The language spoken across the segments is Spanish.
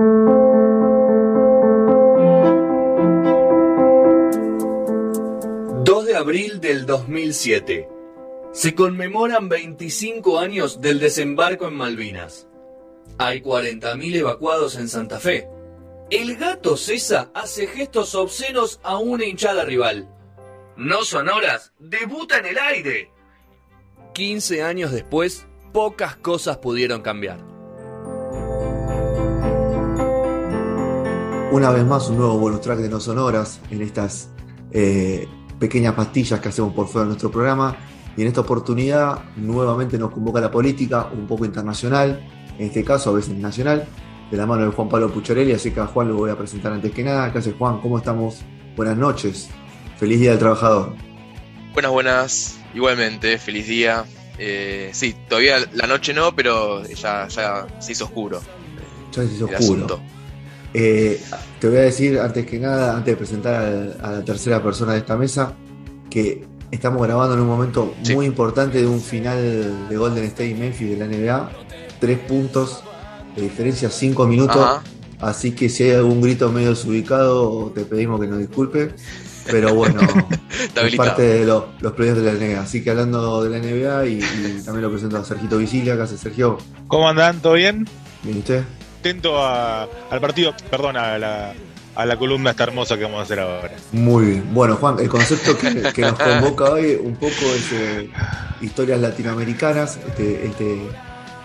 2 de abril del 2007. Se conmemoran 25 años del desembarco en Malvinas. Hay 40.000 evacuados en Santa Fe. El gato César hace gestos obscenos a una hinchada rival. No sonoras, debuta en el aire. 15 años después, pocas cosas pudieron cambiar. Una vez más, un nuevo bonus track de No Sonoras en estas eh, pequeñas pastillas que hacemos por fuera de nuestro programa. Y en esta oportunidad, nuevamente nos convoca la política, un poco internacional, en este caso a veces nacional, de la mano de Juan Pablo Pucharelli. Así que a Juan lo voy a presentar antes que nada. ¿Qué hace Juan? ¿Cómo estamos? Buenas noches. Feliz Día del Trabajador. Buenas, buenas. Igualmente, feliz día. Eh, sí, todavía la noche no, pero ya, ya se hizo oscuro. Ya se hizo oscuro. Eh, te voy a decir antes que nada, antes de presentar a, la tercera persona de esta mesa, que estamos grabando en un momento muy importante de un final de Golden State y Memphis de la NBA. Tres puntos de diferencia, cinco minutos. Así que si hay algún grito medio desubicado, te pedimos que nos disculpe. Pero bueno, es parte de los proyectos de la NBA. Así que hablando de la NBA y, también lo presento a Sergito Visilia. ¿Qué hace Sergio? ¿Cómo andan? ¿Todo bien? Bien, usted? Atento al partido, perdón, a la, a la columna esta hermosa que vamos a hacer ahora. Muy bien. Bueno, Juan, el concepto que, nos convoca hoy un poco es eh, historias latinoamericanas, este, este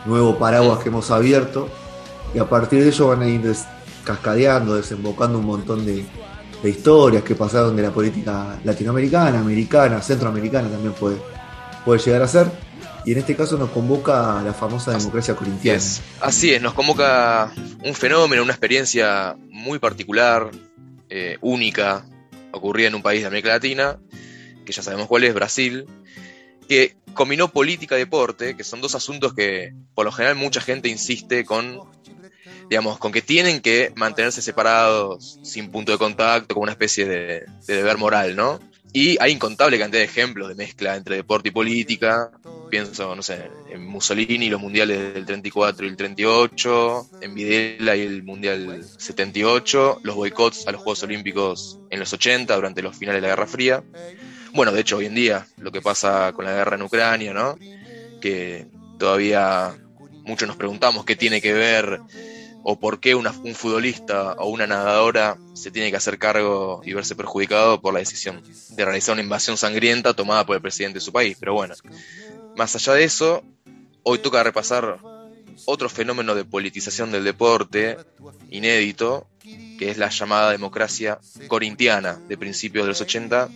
nuevo paraguas que hemos abierto. Y a partir de ello van a ir cascadeando, desembocando un montón de, de historias que pasaron de la política latinoamericana, americana, centroamericana también puede, puede llegar a ser. Y en este caso nos convoca la famosa democracia corintiana. Así es, nos convoca un fenómeno, una experiencia muy particular, eh, única, ocurrida en un país de América Latina, que ya sabemos cuál es, Brasil, que combinó política y deporte, que son dos asuntos que por lo general mucha gente insiste con digamos, con que tienen que mantenerse separados, sin punto de contacto, como una especie de, deber moral, ¿no? Y hay incontable cantidad de ejemplos de mezcla entre deporte y política. Pienso, no sé, en Mussolini los mundiales del 34 y el 38, en Videla y el mundial 78, los boicots a los Juegos Olímpicos en los 80, durante los finales de la Guerra Fría. Bueno, de hecho, hoy en día, lo que pasa con la guerra en Ucrania, ¿no? Que todavía muchos nos preguntamos qué tiene que ver o por qué un futbolista o una nadadora se tiene que hacer cargo y verse perjudicado por la decisión de realizar una invasión sangrienta tomada por el presidente de su país. Pero bueno, más allá de eso, hoy toca repasar otro fenómeno de politización del deporte inédito, que es la llamada democracia corintiana de principios de los 80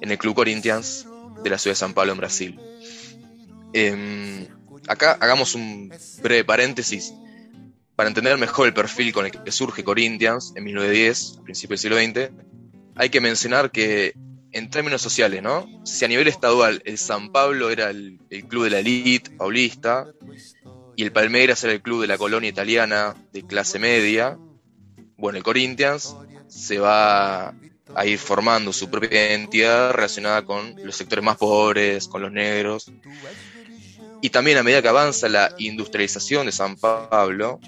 en el Club Corinthians de la ciudad de San Pablo en Brasil. Em, acá hagamos un breve paréntesis para entender mejor el perfil con el que surge Corinthians en 1910, a principios del siglo XX, hay que mencionar que en términos sociales, ¿no? Si a nivel estadual el San Pablo era el, club de la élite paulista y el Palmeiras era el club de la colonia italiana de clase media, bueno, el Corinthians se va a ir formando su propia identidad relacionada con los sectores más pobres, con los negros. Y también a medida que avanza la industrialización de San Pablo,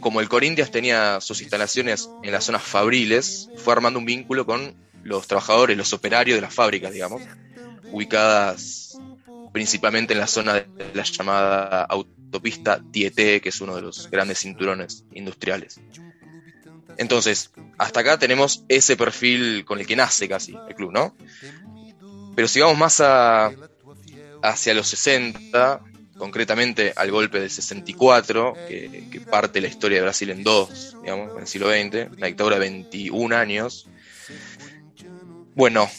como el Corinthians tenía sus instalaciones en las zonas fabriles, fue armando un vínculo con los trabajadores, los operarios de las fábricas, digamos, ubicadas principalmente en la zona de la llamada autopista Tieté, que es uno de los grandes cinturones industriales. Entonces, hasta acá tenemos ese perfil con el que nace casi el club, ¿no? Pero si vamos más hacia los 60, concretamente al golpe del 64, que, parte la historia de Brasil en dos, digamos, en el siglo XX, una dictadura de 21 años. Bueno,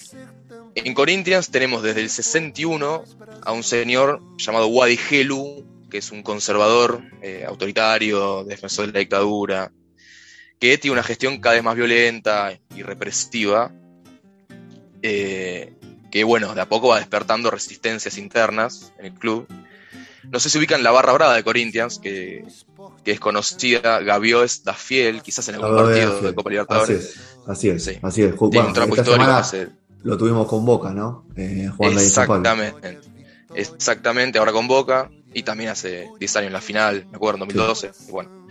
en Corinthians tenemos desde el 61 a un señor llamado Wadi Helu, que es un conservador, eh, autoritario, defensor de la dictadura, que tiene una gestión cada vez más violenta y represiva, eh, que bueno, de a poco va despertando resistencias internas en el club no sé si ubican la barra brava de Corinthians, que, es conocida, Gavioes da Fiel, quizás en algún partido de Copa Libertadores. Así es, así es. Así es. un trapo histórico. Lo tuvimos con Boca, ¿no? Eh, Exactamente. Exactamente, ahora con Boca. Y también hace 10 años en la final, me acuerdo, en 2012. bueno.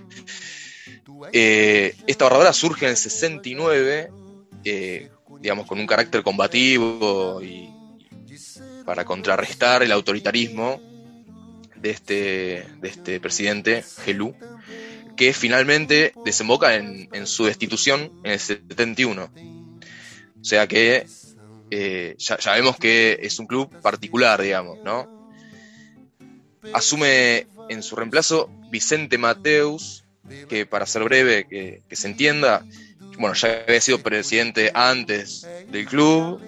Eh, esta barra brava surge en el 69, eh, digamos, con un carácter combativo y para contrarrestar el autoritarismo de este, de este presidente, Gelú, que finalmente desemboca en, su destitución en el 71. O sea que eh, ya, ya, vemos que es un club particular, digamos, ¿no? Asume en su reemplazo Vicente Mateus, que para ser breve, que, se entienda, bueno, ya había sido presidente antes del club,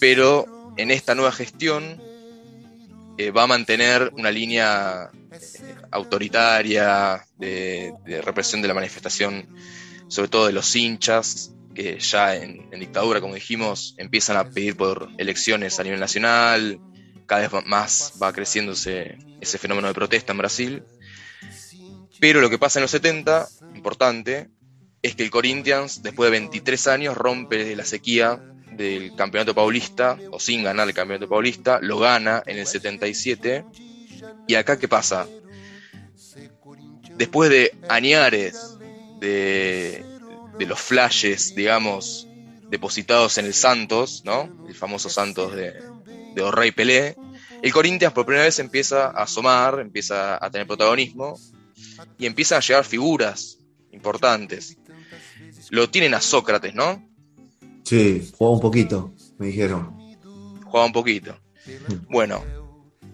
pero en esta nueva gestión eh, va a mantener una línea eh, autoritaria de, represión de la manifestación, sobre todo de los hinchas, que ya en, dictadura, como dijimos, empiezan a pedir por elecciones a nivel nacional, cada vez más va creciéndose ese fenómeno de protesta en Brasil. Pero lo que pasa en los 70, importante, es que el Corinthians, después de 23 años, rompe la sequía del campeonato paulista, o sin ganar el campeonato paulista, lo gana en el 77. ¿Y acá qué pasa? Después de añares de, de los flashes, digamos, depositados en el Santos, ¿no? El famoso Santos de, de Orrey Pelé, el Corinthians por primera vez empieza a asomar, empieza a tener protagonismo y empiezan a llegar figuras importantes. Lo tienen a Sócrates, ¿no? Sí, juega un poquito, me dijeron. Juega un poquito. Bueno,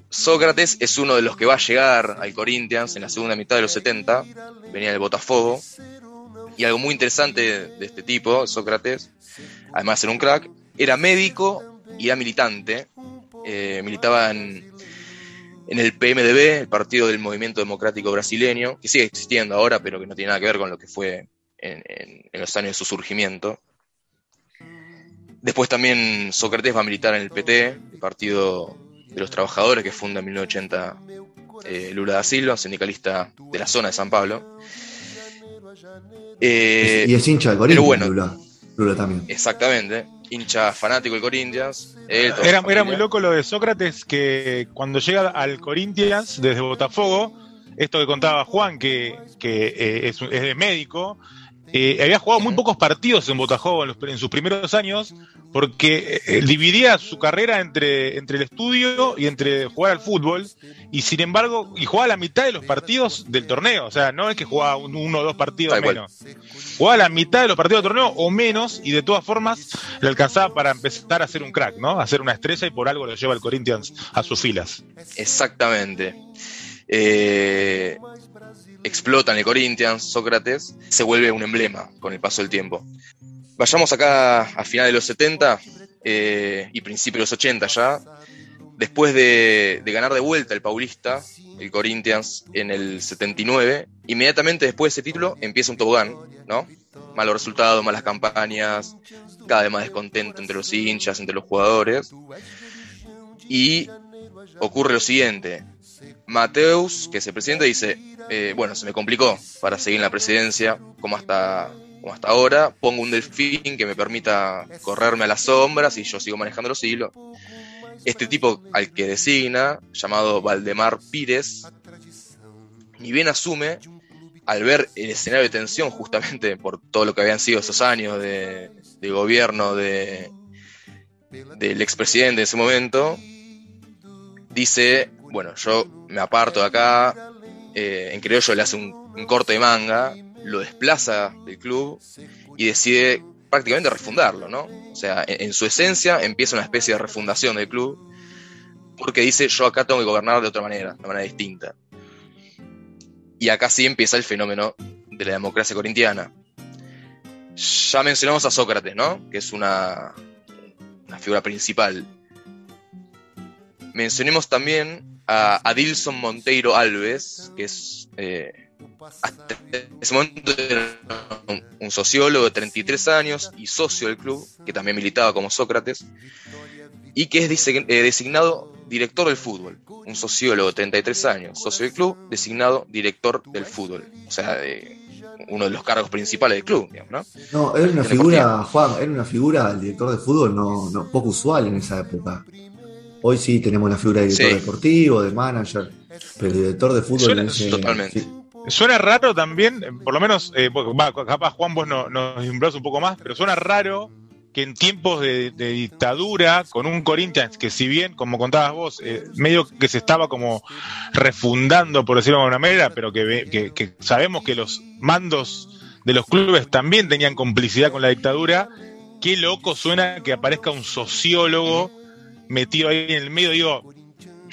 Sócrates es uno de los que va a llegar al Corinthians en la segunda mitad de los 70, venía del Botafogo. Y algo muy interesante de este tipo, Sócrates, además de ser un crack, era médico y era militante. Eh, militaba en, en el PMDB, el Partido del Movimiento Democrático Brasileño, que sigue existiendo ahora, pero que no tiene nada que ver con lo que fue en, los años de su surgimiento. Después también Sócrates va a militar en el PT, el Partido de los Trabajadores, que funda en 1980 eh, Lula da Silva, sindicalista de la zona de San Pablo. Eh, y es hincha del Corinthians, Lula. Lula también. Exactamente hincha fanático del Corinthians. era, era muy loco lo de Sócrates, que cuando llega al Corinthians desde Botafogo, esto que contaba Juan, que, eh, es, es, de médico, eh, había jugado muy pocos partidos en Botafogo en, sus primeros años porque eh, dividía su carrera entre, entre el estudio y entre jugar al fútbol y sin embargo y jugaba la mitad de los partidos del torneo o sea no es que jugaba uno o dos partidos menos. Jugaba la mitad de los partidos del torneo o menos y de todas formas le alcanzaba para empezar a ser un crack no a ser una estrella y por algo lo lleva el Corinthians a sus filas. Exactamente. Eh, explota en el Corinthians, Sócrates, se vuelve un emblema con el paso del tiempo. Vayamos acá a finales de los 70 eh, y principios de los 80 ya. Después de, ganar de vuelta el Paulista, el Corinthians, en el 79, inmediatamente después de ese título empieza un tobogán, ¿no? Malos resultados, malas campañas, cada vez más descontento entre los hinchas, entre los jugadores. Y ocurre lo siguiente, Mateus, que es el presidente, dice, eh, bueno, se me complicó para seguir en la presidencia como hasta, como hasta ahora, pongo un delfín que me permita correrme a las sombras y yo sigo manejando los hilos. Este tipo al que designa, llamado Valdemar Pires, ni bien asume, al ver el escenario de tensión justamente por todo lo que habían sido esos años de, gobierno de, del expresidente en ese momento, dice, bueno, yo me aparto de acá, eh, en criollo le hace un, corte de manga, lo desplaza del club y decide prácticamente refundarlo, ¿no? O sea, en, su esencia empieza una especie de refundación del club porque dice yo acá tengo que gobernar de otra manera, de manera distinta. Y acá sí empieza el fenómeno de la democracia corintiana. Ya mencionamos a Sócrates, ¿no? Que es una figura principal. Mencionemos también a Adilson Monteiro Alves, que es eh, hasta ese momento era un, sociólogo de 33 años y socio del club, que también militaba como Sócrates, y que es eh, designado director del fútbol. Un sociólogo de 33 años, socio del club, designado director del fútbol. O sea, uno de los cargos principales del club, ¿no? No, era una figura, Juan, era una figura, el director de fútbol, no, no poco usual en esa época. Hoy sí tenemos la figura de director deportivo, de manager, pero el director de fútbol. totalmente. Suena raro también, por lo menos, eh, capaz Juan vos nos no, un poco más, pero suena raro que en tiempos de, dictadura, con un Corinthians que si bien, como contabas vos, eh, medio que se estaba como refundando, por decirlo de alguna manera, pero que, sabemos que los mandos de los clubes también tenían complicidad con la dictadura, qué loco suena que aparezca un sociólogo metido ahí en el medio, digo,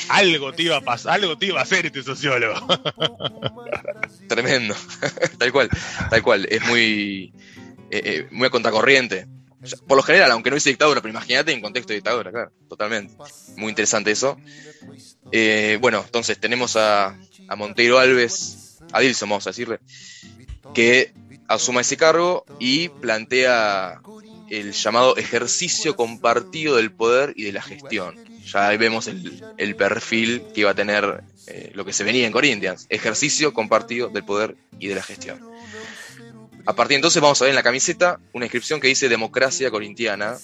algo te iba a pasar, algo te iba a hacer este sociólogo. Tremendo, tal cual, tal cual, es muy, eh, eh, muy a contracorriente por lo general, aunque no hubiese dictadura, pero imagínate en contexto de dictadura, claro, totalmente. Muy interesante eso. Eh, bueno, entonces tenemos a, a Monteiro Alves, a Dilson, vamos a decirle, que asuma ese cargo y plantea el llamado ejercicio compartido del poder y de la gestión. Ya ahí vemos el, perfil que iba a tener eh, lo que se venía en Corinthians, ejercicio compartido del poder y de la gestión. A partir de entonces vamos a ver en la camiseta una inscripción que dice democracia corintiana,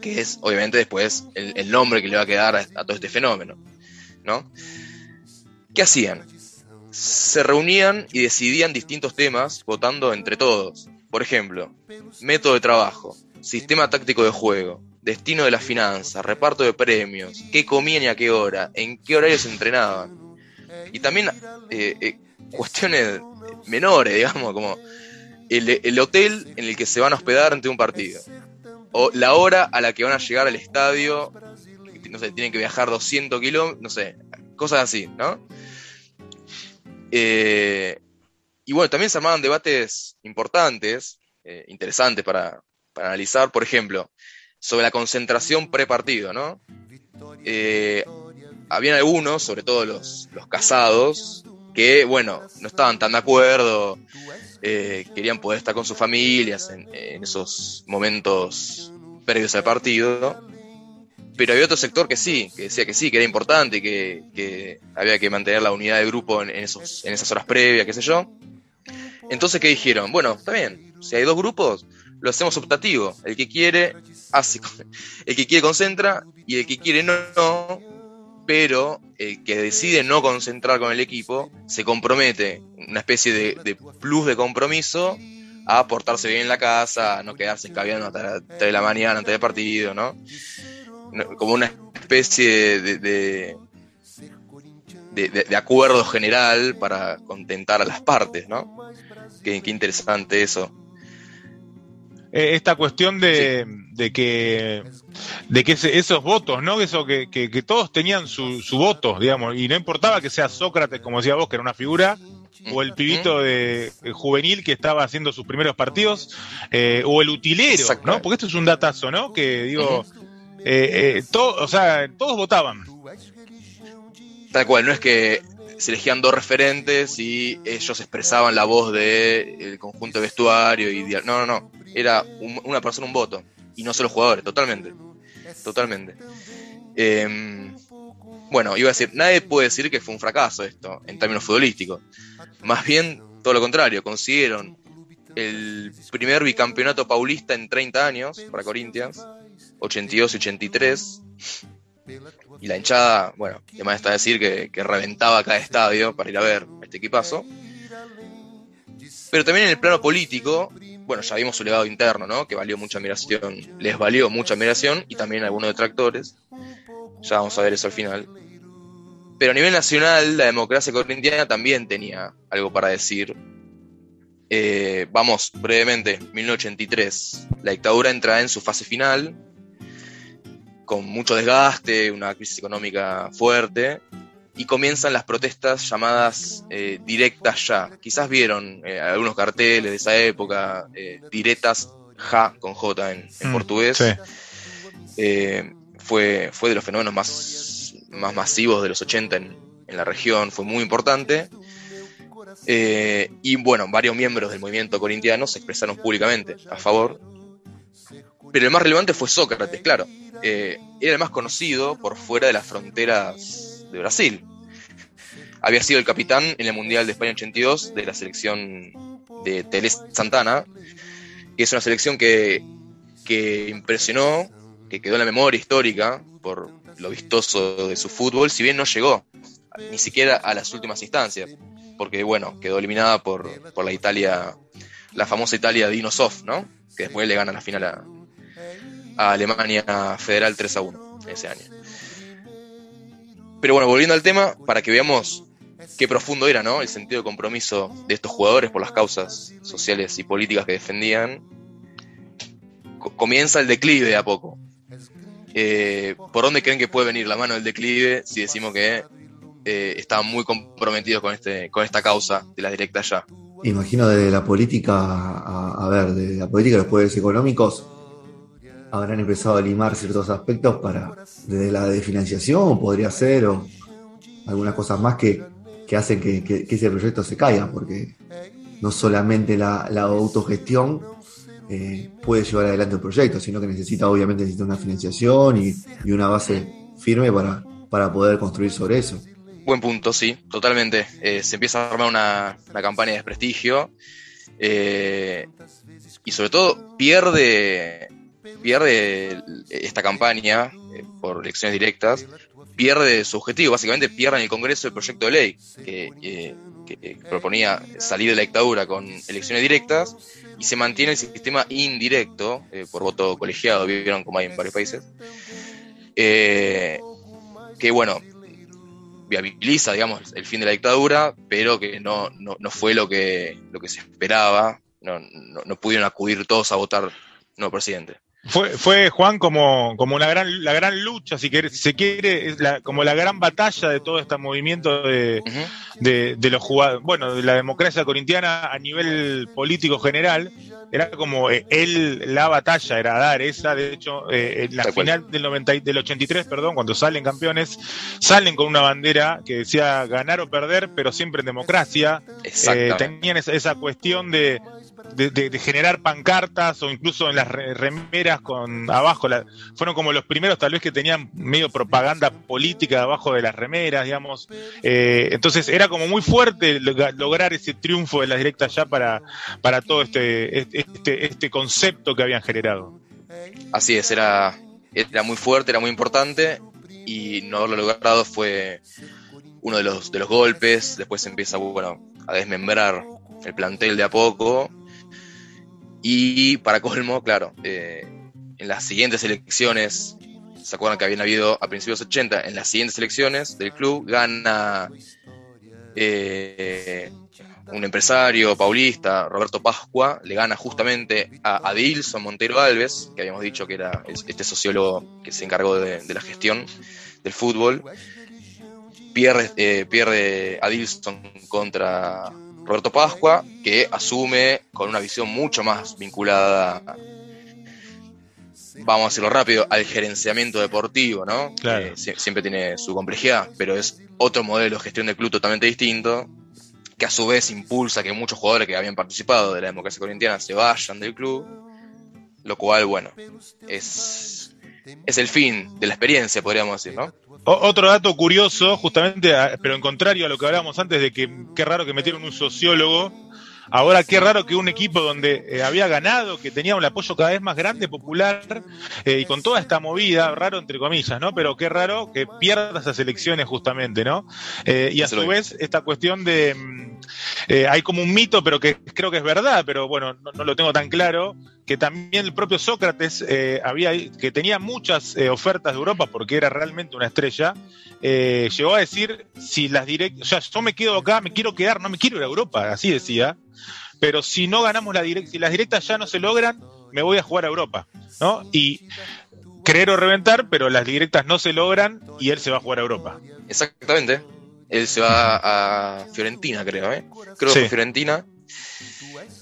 que es obviamente después el, nombre que le va a quedar a, todo este fenómeno. ¿no? ¿Qué hacían? Se reunían y decidían distintos temas votando entre todos. Por ejemplo, método de trabajo, sistema táctico de juego, destino de las finanzas, reparto de premios, qué comían y a qué hora, en qué horario se entrenaban. Y también eh, eh, cuestiones menores, digamos, como el, hotel en el que se van a hospedar ante un partido. O la hora a la que van a llegar al estadio. No sé, tienen que viajar 200 kilómetros, no sé, cosas así, ¿no? Eh, y bueno, también se armaban debates importantes, eh, interesantes para, analizar, por ejemplo, sobre la concentración pre-partido, ¿no? Eh, habían algunos, sobre todo los, los casados, que, bueno, no estaban tan de acuerdo eh, querían poder estar con sus familias en, esos momentos previos al partido. Pero había otro sector que sí, que decía que sí, que era importante, que, que había que mantener la unidad de grupo en, esos, en esas horas previas, qué sé yo. Entonces, ¿qué dijeron? Bueno, está bien, si hay dos grupos, lo hacemos optativo. El que quiere, hace, el que quiere concentra y el que quiere no, pero el que decide no concentrar con el equipo se compromete, una especie de, plus de compromiso, a portarse bien en la casa, a no quedarse escabeando hasta las 3 de la mañana antes del partido, ¿no? Como una especie de, acuerdo general para contentar a las partes, ¿no? Qué, qué interesante eso. Eh, esta cuestión de, que de que esos votos, ¿no? Eso que, que, todos tenían su, su, voto, digamos, y no importaba que sea Sócrates, como decía vos, que era una figura, o el pibito de, juvenil que estaba haciendo sus primeros partidos, eh, o el utilero, ¿no? Porque esto es un datazo, ¿no? Que digo, eh, o sea, todos votaban. Tal cual, no es que se elegían dos referentes y ellos expresaban la voz del conjunto de vestuario y no, no, no, era una persona un voto y no solo jugadores, totalmente, totalmente. Em, bueno, iba a decir, nadie puede decir que fue un fracaso esto en términos futbolísticos. Más bien, todo lo contrario, consiguieron el primer bicampeonato paulista en 30 años para Corinthians, 82 y 83 y la hinchada, bueno, además está decir que, reventaba cada estadio para ir a ver este equipazo. Pero también en el plano político, bueno, ya vimos su legado interno, ¿no? Que valió mucha admiración, les valió mucha admiración y también algunos detractores. Ya vamos a ver eso al final. Pero a nivel nacional, la democracia corintiana también tenía algo para decir. Eh, vamos brevemente, 1983. La dictadura entra en su fase final, con mucho desgaste, una crisis económica fuerte, y comienzan las protestas llamadas eh, directas ya. Quizás vieron eh, algunos carteles de esa época, eh, directas ja con J en, mm, portugués. fue, fue de los fenómenos más, más masivos de los 80 en, en la región, fue muy importante. y bueno, varios miembros del movimiento corintiano se expresaron públicamente a favor pero el más relevante fue Sócrates, claro. Eh, era el más conocido por fuera de las fronteras de Brasil. Había sido el capitán en el Mundial de España 82 de la selección de Teles Santana, que es una selección que, que impresionó, que quedó en la memoria histórica por lo vistoso de su fútbol, si bien no llegó ni siquiera a las últimas instancias. porque bueno, quedó eliminada por, por la Italia, la famosa Italia de Soft, ¿no? Que después le gana la final a, a Alemania Federal 3 a 1 ese año. Pero bueno, volviendo al tema, para que veamos qué profundo era, ¿no? El sentido de compromiso de estos jugadores por las causas sociales y políticas que defendían. comienza el declive a poco. Eh, ¿Por dónde creen que puede venir la mano del declive si decimos que eh, estaban muy comprometidos con, este, con esta causa de la directa ya? Imagino desde la política, a, ver, de la política de los poderes económicos, habrán empezado a limar ciertos aspectos para, desde la de financiación, podría ser, o algunas cosas más que, hacen que, ese proyecto se caiga, porque no solamente la, autogestión eh, puede llevar adelante el proyecto, sino que necesita, obviamente, necesita una financiación y, una base firme para, para poder construir sobre eso. Buen punto, sí, totalmente. Eh, se empieza a armar una, campaña de desprestigio eh, y sobre todo pierde, pierde esta campaña eh, por elecciones directas, pierde su objetivo, básicamente pierde en el Congreso el proyecto de ley que, proponía salir de la dictadura con elecciones directas y se mantiene el sistema indirecto por voto colegiado, vieron como hay en varios países. que bueno, viabiliza, digamos, el fin de la dictadura, pero que no, no, no fue lo que, lo que se esperaba. No, no, no pudieron acudir todos a votar nuevo presidente. Fue, fue Juan como, como una gran, la gran lucha, si, quiere, se quiere, como la gran batalla de todo este movimiento de, de, los jugadores, bueno, de la democracia corintiana a nivel político general, era como eh, él, la batalla era dar esa, de hecho, eh, en la final del, 90, del 83, perdón, cuando salen campeones, salen con una bandera que decía ganar o perder, pero siempre en democracia. Eh, tenían esa, esa cuestión de, de, generar pancartas o incluso en las remeras con abajo, fueron como los primeros tal vez que tenían medio propaganda política abajo de las remeras, digamos. Eh, entonces era como muy fuerte lograr ese triunfo de las directas ya para, para todo este, este, este concepto que habían generado. Así es, era, era muy fuerte, era muy importante y no haberlo logrado fue uno de los, de los golpes. Después empieza bueno, a desmembrar el plantel de a poco y para colmo, claro, eh, en las siguientes elecciones, ¿se acuerdan que habían habido a principios de los 80? En las siguientes elecciones del club gana eh, un empresario paulista, Roberto Pascua, le gana justamente a Adilson Montero Alves, que habíamos dicho que era este sociólogo que se encargó de, la gestión del fútbol. Pierde, eh, pierde Adilson contra Roberto Pascua, que asume con una visión mucho más vinculada, vamos a decirlo rápido, al gerenciamiento deportivo, ¿no? Claro. siempre tiene su complejidad, pero es otro modelo de gestión de club totalmente distinto, que a su vez impulsa que muchos jugadores que habían participado de la democracia corintiana se vayan del club, lo cual, bueno, es, es el fin de la experiencia, podríamos decir, ¿no? Otro dato curioso, justamente, pero en contrario a lo que hablábamos antes de que qué raro que metieron un sociólogo. Ahora qué raro que un equipo donde eh, había ganado, que tenía un apoyo cada vez más grande, popular, eh, y con toda esta movida, raro entre comillas, ¿no? Pero qué raro que pierda esas elecciones justamente, ¿no? Eh, y a su vez, esta cuestión de... Mm, hay como un mito, pero que creo que es verdad, pero bueno, no lo tengo tan claro, que también el propio Sócrates eh, había, que tenía muchas eh, ofertas de Europa porque era realmente una estrella, eh, llegó a decir, si las directas, o sea, yo me quedo acá, me quiero quedar, no me quiero ir a Europa, así decía, pero si no ganamos la directa, si las directas ya no se logran, me voy a jugar a Europa, ¿no? Y creer o reventar, pero las directas no se logran y él se va a jugar a Europa. Exactamente. Él se va a Fiorentina, creo, ¿eh? Creo que Fiorentina.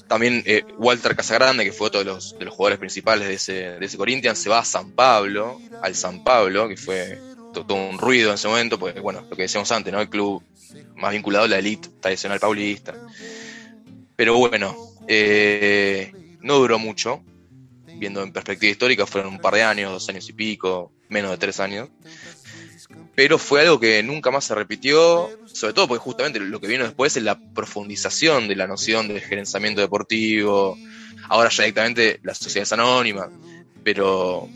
También eh, Walter Casagrande, que fue otro de los, de los jugadores principales de ese, de ese Corinthians, se va a San Pablo, al San Pablo, que fue todo, un ruido en ese momento, porque bueno, lo que decíamos antes, ¿no? El club más vinculado a la elite tradicional paulista. Pero bueno, eh, no duró mucho, viendo en perspectiva histórica, fueron un par de años, dos años y pico, menos de tres años pero fue algo que nunca más se repitió, sobre todo porque justamente lo que vino después es la profundización de la noción de gerenciamiento deportivo, ahora ya directamente la sociedad es anónima, pero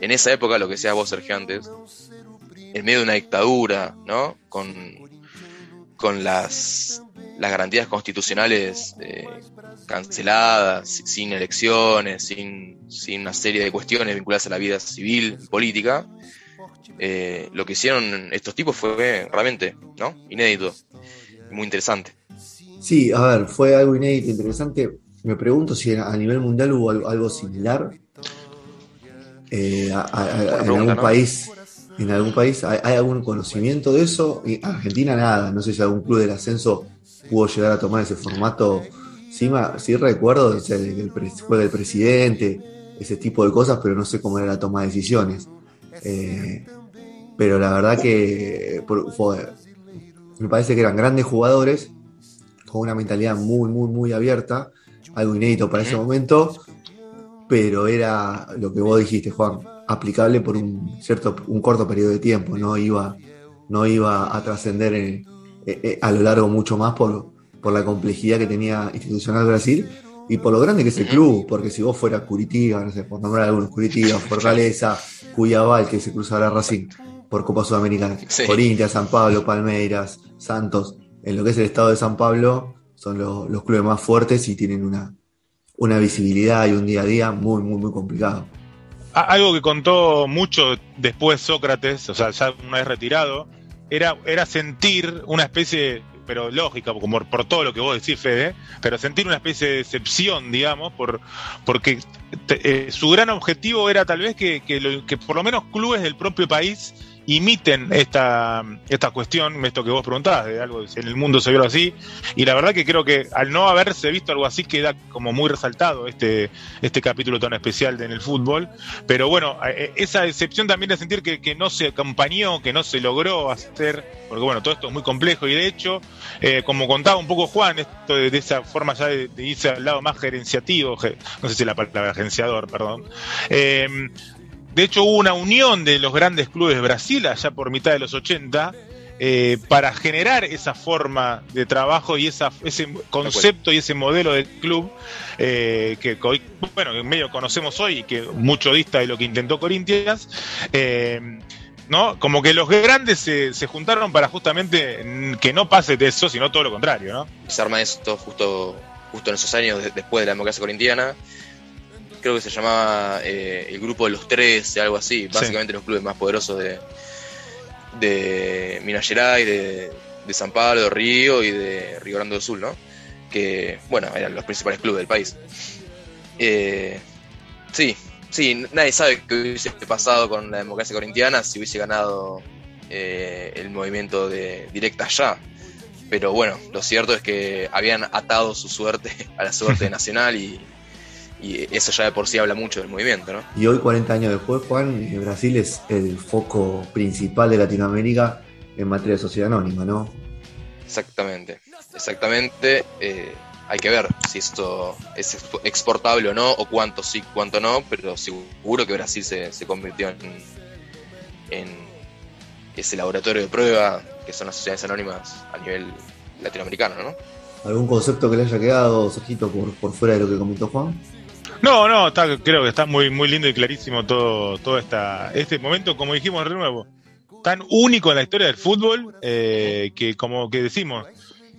en esa época, lo que decías vos, Sergio, antes, en medio de una dictadura, ¿no? Con, con las las garantías constitucionales eh, canceladas, sin elecciones, sin, sin, una serie de cuestiones vinculadas a la vida civil y política, eh, lo que hicieron estos tipos fue realmente ¿no? inédito, muy interesante. Sí, a ver, fue algo inédito, interesante. Me pregunto si a nivel mundial hubo algo, similar. Eh, en algún país ¿En algún país hay, algún conocimiento de eso? Y Argentina nada, no sé si algún club del ascenso pudo llegar a tomar ese formato. Sí, sí recuerdo que el, juega el presidente, ese tipo de cosas, pero no sé cómo era la toma de decisiones. Eh, pero la verdad que me parece que eran grandes jugadores con una mentalidad muy, muy, muy abierta, algo inédito para ese momento, pero era lo que vos dijiste, Juan, aplicable por un cierto, un corto periodo de tiempo, no iba, no iba a trascender eh, eh, a lo largo mucho más por, por la complejidad que tenía institucional Brasil y por lo grande que es el club, porque si vos fueras Curitiba, no sé, por nombrar algunos, Curitiba, Fortaleza, Cuyabal, que se cruzará Racing por Copa Sudamericana, Corinthians, San Pablo, Palmeiras, Santos, en lo que es el estado de San Pablo, son los, los clubes más fuertes y tienen una, una visibilidad y un día a día muy, muy, muy complicado. Algo que contó mucho después Sócrates, o sea, ya una vez retirado, era, era sentir una especie, pero lógica, como por, todo lo que vos decís, Fede, pero sentir una especie de decepción, digamos, por, porque eh, su gran objetivo era tal vez que, que por lo menos clubes del propio país imiten esta, esta cuestión, esto que vos preguntabas, de algo en el mundo se vio así, y la verdad que creo que al no haberse visto algo así queda como muy resaltado este, este capítulo tan especial en el fútbol, pero bueno, eh, esa decepción también de sentir que, que no se acompañó, que no se logró hacer, porque bueno, todo esto es muy complejo. Y de hecho, eh, como contaba un poco Juan, esto de, esa forma ya de, irse al lado más gerenciativo, no sé si la palabra gerenciador, perdón, eh, de hecho, hubo una unión de los grandes clubes de Brasil allá por mitad de los 80 eh, para generar esa forma de trabajo y ese concepto y ese modelo del club eh, que bueno, en medio conocemos hoy y que mucho dista de lo que intentó Corinthians. Eh, ¿no? Como que los grandes se, se, juntaron para justamente que no pase de eso, sino todo lo contrario, ¿no? Se arma esto justo, justo en esos años después de la democracia corintiana creo que se llamaba eh, el grupo de los tres, algo así, básicamente los clubes más poderosos de, de Minas Gerais, de, San Pablo, de Río y de Río Grande do Sul, ¿no? Que, bueno, eran los principales clubes del país. Eh, sí, sí, nadie sabe qué hubiese pasado con la democracia corintiana si hubiese ganado eh, el movimiento de directa allá. Pero bueno, lo cierto es que habían atado su suerte a la suerte nacional y, y eso ya de por sí habla mucho del movimiento, ¿no? Y hoy, 40 años después, Juan, eh, Brasil es el foco principal de Latinoamérica en materia de sociedad anónima, ¿no? Exactamente, exactamente. Eh, hay que ver si esto es exportable o no, o cuánto sí, cuánto no, pero seguro que Brasil se, se convirtió en, en ese laboratorio de prueba que son las sociedades anónimas a nivel latinoamericano, ¿no? ¿Algún concepto que le haya quedado, Sergito, por, por fuera de lo que comentó Juan? No, no, está, creo que está muy, muy lindo y clarísimo todo, todo esta, este momento, como dijimos de nuevo, tan único en la historia del fútbol, eh, que como que decimos,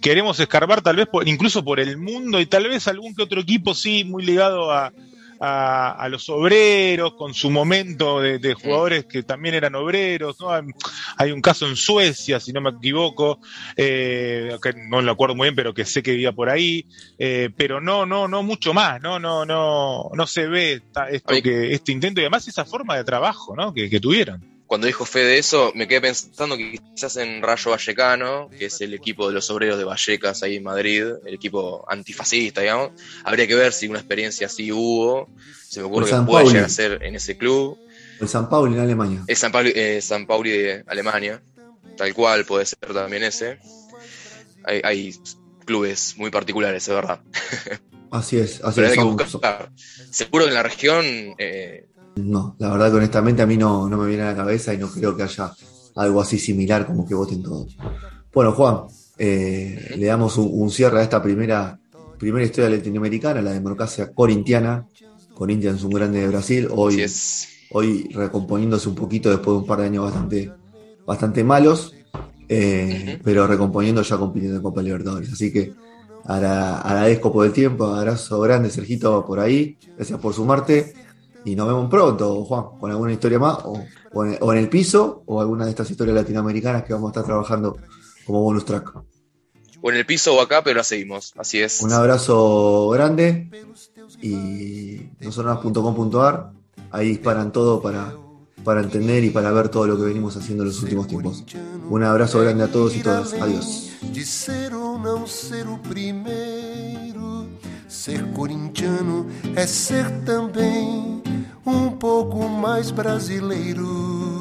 queremos escarbar tal vez incluso por el mundo y tal vez algún que otro equipo sí muy ligado a, a, los obreros, con su momento de, jugadores que también eran obreros. ¿no? Hay un caso en Suecia, si no me equivoco, eh, que no lo acuerdo muy bien, pero que sé que vivía por ahí, eh, pero no, no, no mucho más, no, no, no, no se ve esto que, este intento y además esa forma de trabajo ¿no? que tuvieron cuando dijo Fede eso, me quedé pensando que quizás en Rayo Vallecano, que es el equipo de los obreros de Vallecas ahí en Madrid, el equipo antifascista, digamos, habría que ver si una experiencia así hubo. Se me ocurre que puede llegar a ser en ese club. El San Pauli en Alemania. Es San Pauli, eh, San Pauli de Alemania, tal cual puede ser también ese. Hay, clubes muy particulares, es verdad. Así es, así es. Seguro que en la región eh, no, la verdad que honestamente a mí no, me viene a la cabeza y no creo que haya algo así similar como que voten todos. Bueno, Juan, eh, le damos un, cierre a esta primera, primera historia latinoamericana, la democracia corintiana. Corinthians un grande de Brasil, hoy, hoy recomponiéndose un poquito después de un par de años bastante, bastante malos. eh, pero recomponiendo ya compitiendo en Copa Libertadores. Así que agradezco por el tiempo, abrazo grande, Sergito, por ahí. Gracias por sumarte. Y nos vemos pronto, Juan, con alguna historia más, o, en, el piso, o alguna de estas historias latinoamericanas que vamos a estar trabajando como bonus track. O en el piso o acá, pero la seguimos, así es. Un abrazo grande y nosonoras.com.ar, ahí disparan todo para, para entender y para ver todo lo que venimos haciendo en los últimos tiempos. Un abrazo grande a todos y todas. Adiós. Ser corintiano é ser também um pouco mais brasileiro.